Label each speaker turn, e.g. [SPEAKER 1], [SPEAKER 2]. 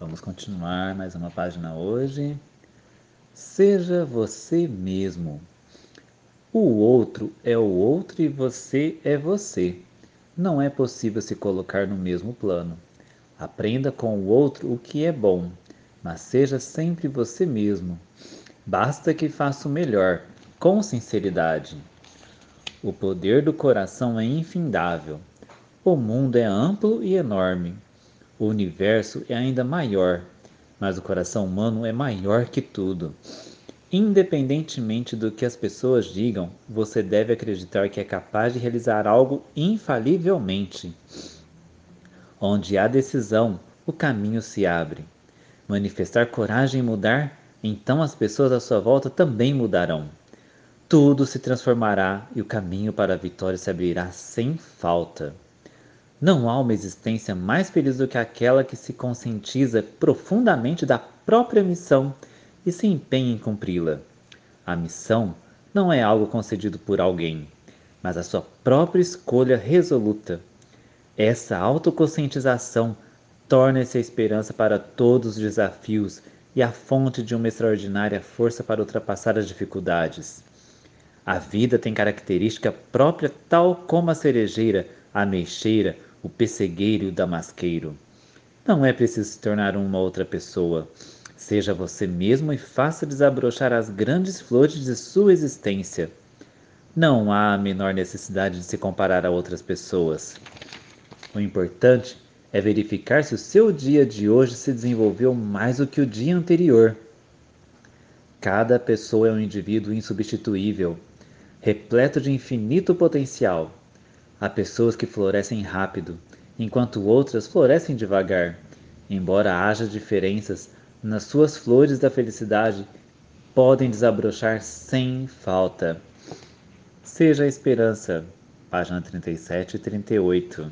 [SPEAKER 1] Vamos continuar mais uma página hoje. Seja você mesmo. O outro é o outro e você é você. Não é possível se colocar no mesmo plano. Aprenda com o outro o que é bom, mas seja sempre você mesmo. Basta que faça o melhor, com sinceridade. O poder do coração é infindável. O mundo é amplo e enorme. O universo é ainda maior, mas o coração humano é maior que tudo. Independentemente do que as pessoas digam, você deve acreditar que é capaz de realizar algo infalivelmente. Onde há decisão, o caminho se abre. Manifestar coragem e mudar, então as pessoas à sua volta também mudarão. Tudo se transformará e o caminho para a vitória se abrirá sem falta. Não há uma existência mais feliz do que aquela que se conscientiza profundamente da própria missão e se empenha em cumpri-la. A missão não é algo concedido por alguém, mas a sua própria escolha resoluta. Essa autoconscientização torna-se a esperança para todos os desafios e a fonte de uma extraordinária força para ultrapassar as dificuldades. A vida tem característica própria, tal como a cerejeira, a meixeira, o pessegueiro e o damasqueiro. Não é preciso se tornar uma outra pessoa. Seja você mesmo e faça desabrochar as grandes flores de sua existência. Não há a menor necessidade de se comparar a outras pessoas. O importante é verificar se o seu dia de hoje se desenvolveu mais do que o dia anterior. Cada pessoa é um indivíduo insubstituível, repleto de infinito potencial. Há pessoas que florescem rápido, enquanto outras florescem devagar. Embora haja diferenças nas suas flores da felicidade, podem desabrochar sem falta. Seja a esperança. Página 37 e 38.